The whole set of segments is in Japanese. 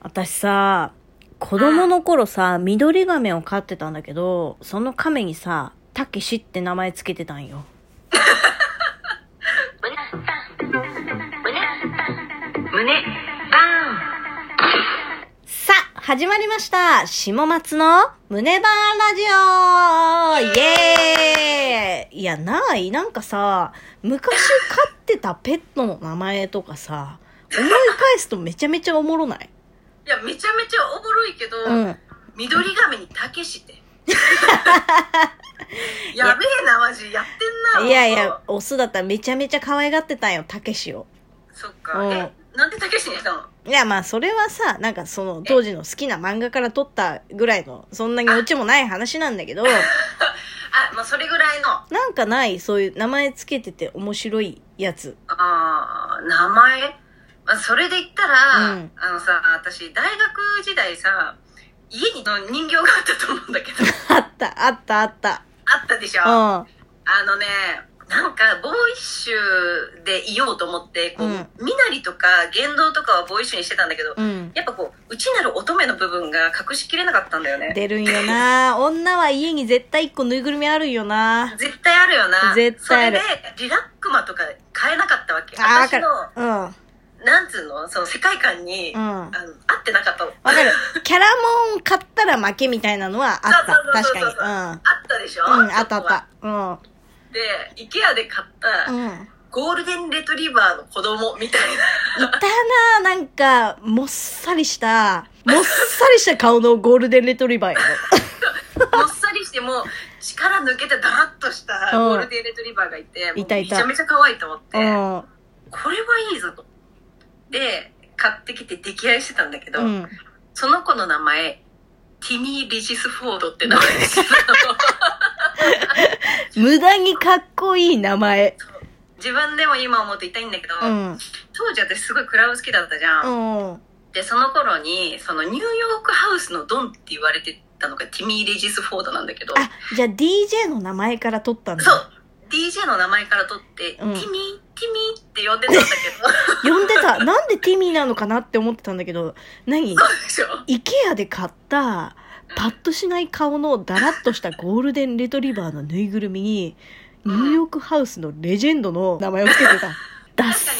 私さ、子供の頃さ、緑亀を飼ってたんだけど、その亀にさ、たけしって名前つけてたんよ。さあ、始まりました。下松の胸バーンラジオ。イエーイ。いや、ない。なんかさ、昔飼ってたペットの名前とかさ、思い返すとめちゃめちゃおもろない？いやめちゃめちゃおもろいけど、うん。緑亀にたけしって。や。べえなマジ。やってんないやいや、オスだったらめちゃめちゃ可愛がってたんよ、たけしを。そっか、うん。えなんでたけしにしたの？いや、まあ、それはさ、なんかその、当時の好きな漫画から撮ったぐらいの、そんなにオチもない話なんだけど、あまあそれぐらいの。なんかない、そういう名前つけてて面白いやつ。あー名前、まあ、それで言ったら、うんあのさ私大学時代さ家にの人形があったと思うんだけど あった、あった、あった。あったでしょ？うん。あのね、なんか、ボーイッシュでいようと思って、こう、うん身なりとか言動とかはボーイッシュにしてたんだけど、うん。やっぱこう、内なる乙女の部分が隠しきれなかったんだよね。出るんよな女は家に絶対一個ぬいぐるみあるんよな絶対あるよな。絶対あるそれで、リラックマとか買えなかったわけ。あ私の、。うん。うん。なんつうの、その世界観に、わあの、合ってなかったの。かる。キャラモン買ったら負けみたいなのはあった。確かに。あったでしょ？うん。うん、あったあった。うん。で、イケアで買った、うん。ゴールデンレトリバーの子供みたいな。いたななんか、もっさりした、もっさりした顔のゴールデンレトリバーやもっさりしてもう力抜けてダラッとしたうんゴールデンレトリバーがいて、もういたいためちゃめちゃ可愛いと思って、ろ。これはいいぞと。で、買ってきて溺愛してたんだけど、うん。うん。その子の名前、ティミー・レジス・フォードって名前です。無駄にかっこいい名前。自分でも今思うと痛いんだけど、うん。当時私すごいクラブ好きだったじゃん。で、その頃に、そのニューヨークハウスのドンって言われてたのがティミー・レジス・フォードなんだけど、あ、じゃあ DJ の名前から取ったんだ。そう DJ の名前から取って、うんティミー、ティミーって呼んでたんだけど、呼んでた。なんでティミーなのかなって思ってたんだけど、何？そうでしょイケアで買った、パッとしない顔のダラッとしたゴールデンレトリバーのぬいぐるみに、ニューヨークハウスのレジェンドの名前をつけてた。ダッサ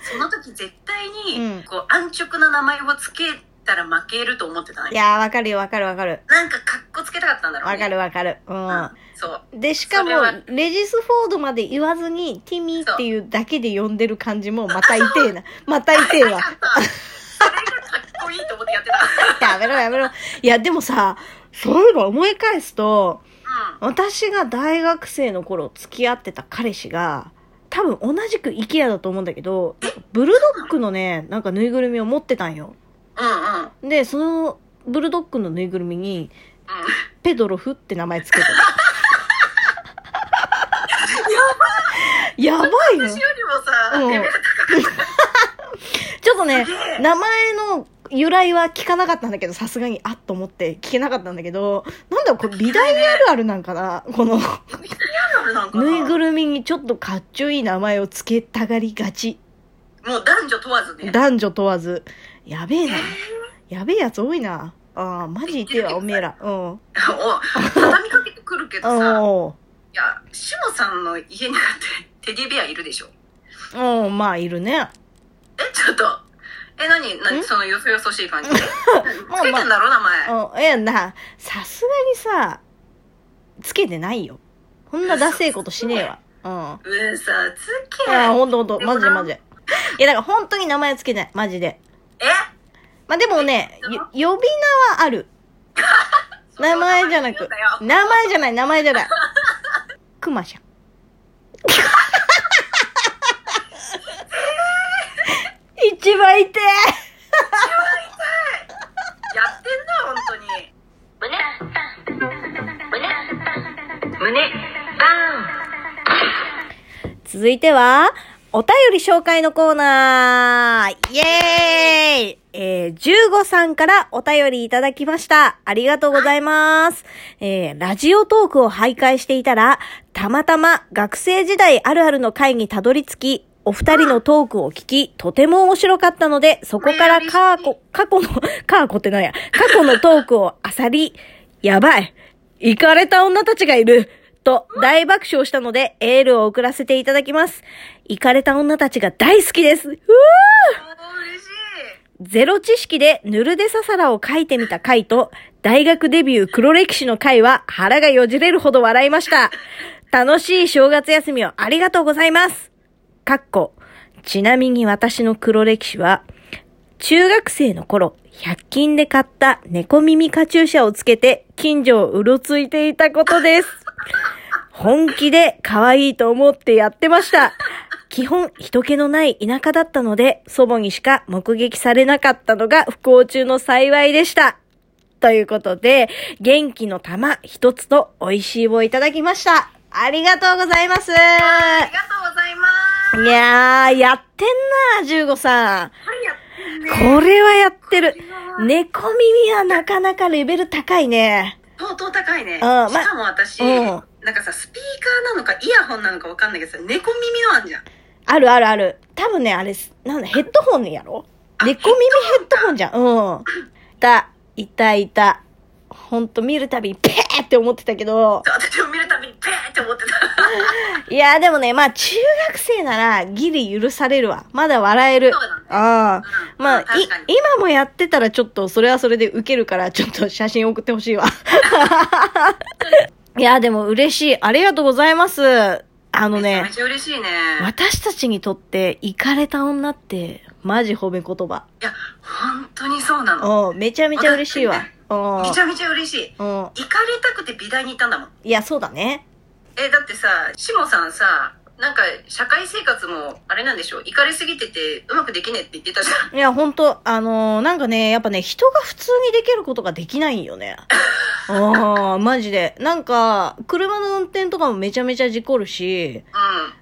その時絶対に、うんこう安直な名前をつけたら負けると思ってた。いよやー、わかるよ、わかるわかる。なんかかっこつけたかったんだろうねわかるわかる。ううんん。そうで、しかもレジス・フォードまで言わずに、ティミーっていうだけで呼んでる感じも、また痛えな。また痛えわ。それがかっこいいと思ってやってたやめろやめろ。いや、でもさ、そういえば思い返すと、う私が大学生の頃付き合ってた彼氏が、多分同じく IKEA だと思うんだけど、ブルドッグのね、なんかぬいぐるみを持ってたんよ。んうんうんで、そのブルドッグのぬいぐるみに、うんペドロフって名前つけたの。やばいよ。私よりもさ、うんレベル高かっちょっとね名前の由来は聞かなかったんだけど、さすがに、あっと思って聞けなかったんだけど、なんだこれ美大あるあるなんかな？この、ぬいぐるみにちょっとかっちょいい名前をつけたがりがち。もう男女問わずね男女問わず。やべえな。えやべえやつ多いな。ああ、マジいてえわ、おめえら。うん。ーお畳みかけてくるけどさ おいやしもさんの家にだってテディベアいるでしょおまあ、いるね。えちょっとえ何何ん？そのよそよそしい感じ？で つまあけてんだろ名前うん。え、な、さすがにさ、つけてないよ。こんなダセえことしねえわ。うん。うさつけああ、ほんとほんと、マジでマジで。いや、だから本当に名前つけない。マジで。え？まあでもね、呼び名はある。名前じゃなく。名前じゃない、名前じゃない。くまちゃん。一番痛えやってんな本当に胸胸バ続いては、お便り紹介のコーナーイエーイえー、15さんからお便りいただきました。ありがとうございます。えー、ラジオトークを徘徊していたら、たまたま学生時代あるあるの会にたどり着き、お二人のトークを聞き、とても面白かったので、そこから過去、過去の、過去ってなんや、過去のトークをあさり、やばい、行かれた女たちがいる、と大爆笑したので、エールを送らせていただきます。行かれた女たちが大好きです。うわーゼロ知識でヌルデササラを書いてみた回と、大学デビュー黒歴史の回は腹がよじれるほど笑いました。楽しい正月休みをありがとうございます。かっこ、ちなみに私の黒歴史は、中学生の頃、100均で買った猫耳カチューシャをつけて近所をうろついていたことです。本気で可愛いと思ってやってました。基本人気のない田舎だったので、祖母にしか目撃されなかったのが不幸中の幸いでした。ということで、元気の玉一つと美味しいをいただきました。ありがとうございます。ありがとうございますいやー、やってんな、15さん。これはやってる猫耳はなかなかレベル高いね。相当高いね。ましかも私、うんなんかさ、スピーカーなのかイヤホンなのかわかんないけどさ、猫耳のあんじゃん。あるあるある。多分ね、あれ、なんだ、ヘッドホンやろ？あ猫耳ヘッドホンじゃん。うん。いた、いた、いた。ほんと見るたびにペーって思ってたけど、私も見るたびにペーって思ってた。いや、でもね、まあ中学生ならギリ許されるわ。まだ笑える。そうだねああ。うんまあ、今もやってたらちょっと、それはそれでウケるから、ちょっと写真送ってほしいわ。いや、でも嬉しい。ありがとうございます。あのねめちゃ嬉しいね。私たちにとって、イかれた女って、マジ褒め言葉。いや、本当にそうなの。うん、めちゃめちゃ嬉しいわ。うん。めちゃめちゃ嬉しい。うん。行かれたくて美大に行ったんだもん。いや、そうだね。え、だってさ、しもさんさ、なんか社会生活もあれなんでしょ？行かれすぎててうまくできねえって言ってたじゃん。いや、ほんと、あのーなんかね、やっぱね、人が普通にできることができないよね。ああ、マジで。なんか、車の運転とかもめちゃめちゃ事故るし、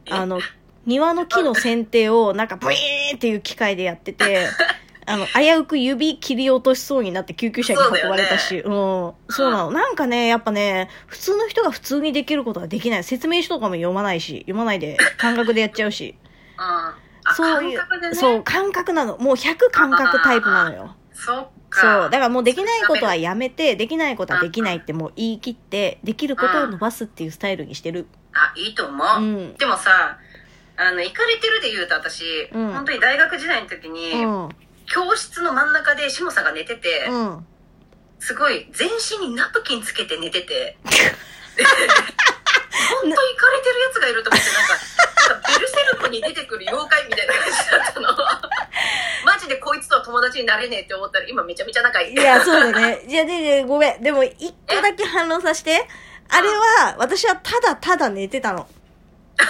うん。あの、庭の木の剪定をなんかブイーンっていう機械でやってて、あの、危うく指切り落としそうになって救急車に運ばれたし、う,、ん。そうなの。なんかね、やっぱね、普通の人が普通にできることができない。説明書とかも読まないし、読まないで、感覚でやっちゃうし。うん。あそういう感覚で、ね、そう、感覚なの。もう100感覚タイプなのよ。そっか。そう。だからもうできないことはやめて、できないことはできないってもう言い切って、できることを伸ばすっていうスタイルにしてる。あ、いいと思う。うん。でもさ、あの、行かれてるで言うと私、うん本当に大学時代の時に、うん。教室の真ん中でしもさんが寝てて、うん。すごい全身にナプキンつけて寝てて、本当に行かれてるやつがいると思って、なんか、なんかベルセルクに出てくる妖怪みたいな感じだったの。マジでこいつとは友達になれねえって思ったら今めちゃめちゃ仲いい。いや、そうだね。いや、で、で、ごめん。でも、一個だけ反論させて。あれは、私はただただ寝てたの。た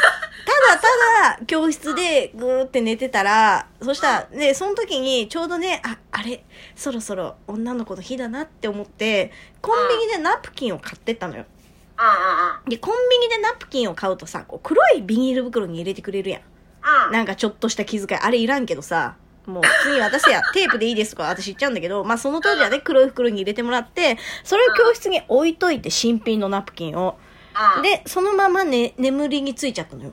だただ、教室でぐーって寝てたら、そしたら、で、その時に、ちょうどね、あ、あれ、そろそろ女の子の日だなって思って、コンビニでナプキンを買ってったのよ。で、コンビニでナプキンを買うとさ、こう黒いビニール袋に入れてくれるやん。なんかちょっとした気遣い。あれいらんけどさ、もう普通に私や、テープでいいですとか？私言っちゃうんだけど、まあその当時はね、黒い袋に入れてもらって、それを教室に置いといて、新品のナプキンを。うん、で、そのままね、眠りについちゃったのよ。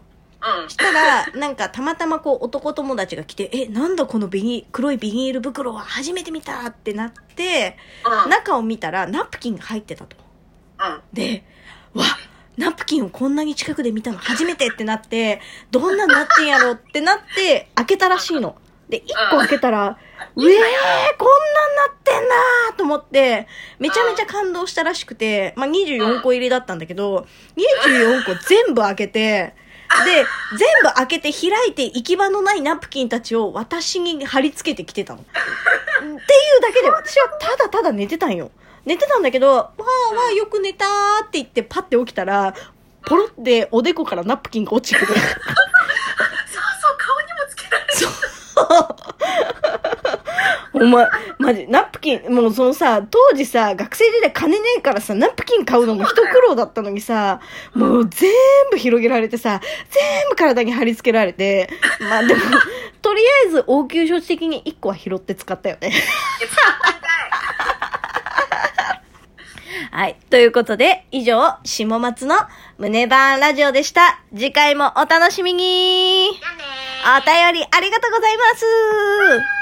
うん。したら、なんかたまたまこう男友達が来て、え、なんだこのビニ黒いビニール袋は初めて見たってなって、うん。中を見たらナプキンが入ってたと。うん。で、わ、ナプキンをこんなに近くで見たの初めてってなって、どんなんなってんやろってなって、開けたらしいの。で、一個開けたら、うえー、こんなんなってんなーと思って、めちゃめちゃ感動したらしくて、まあ、24個入りだったんだけど、24個全部開けて、で、全部開けて開いて行き場のないナプキンたちを私に貼り付けてきてたの。っていうだけで私はただただ寝てたんよ。寝てたんだけど、わーわーよく寝たーって言ってパッて起きたら、ポロっておでこからナプキンが落ちてくる。そうそう、顔にもつけられる。お前、マジ、ナプキン、もうそのさ、当時さ、学生時代金ねえからさ、ナプキン買うのも一苦労だったのにさ、もう全部広げられてさ、全部体に貼り付けられて、まあでも、とりあえず応急処置的に一個は拾って使ったよね。はい。ということで、以上、下松の胸バーンラジオでした。次回もお楽しみに。お便りありがとうございます。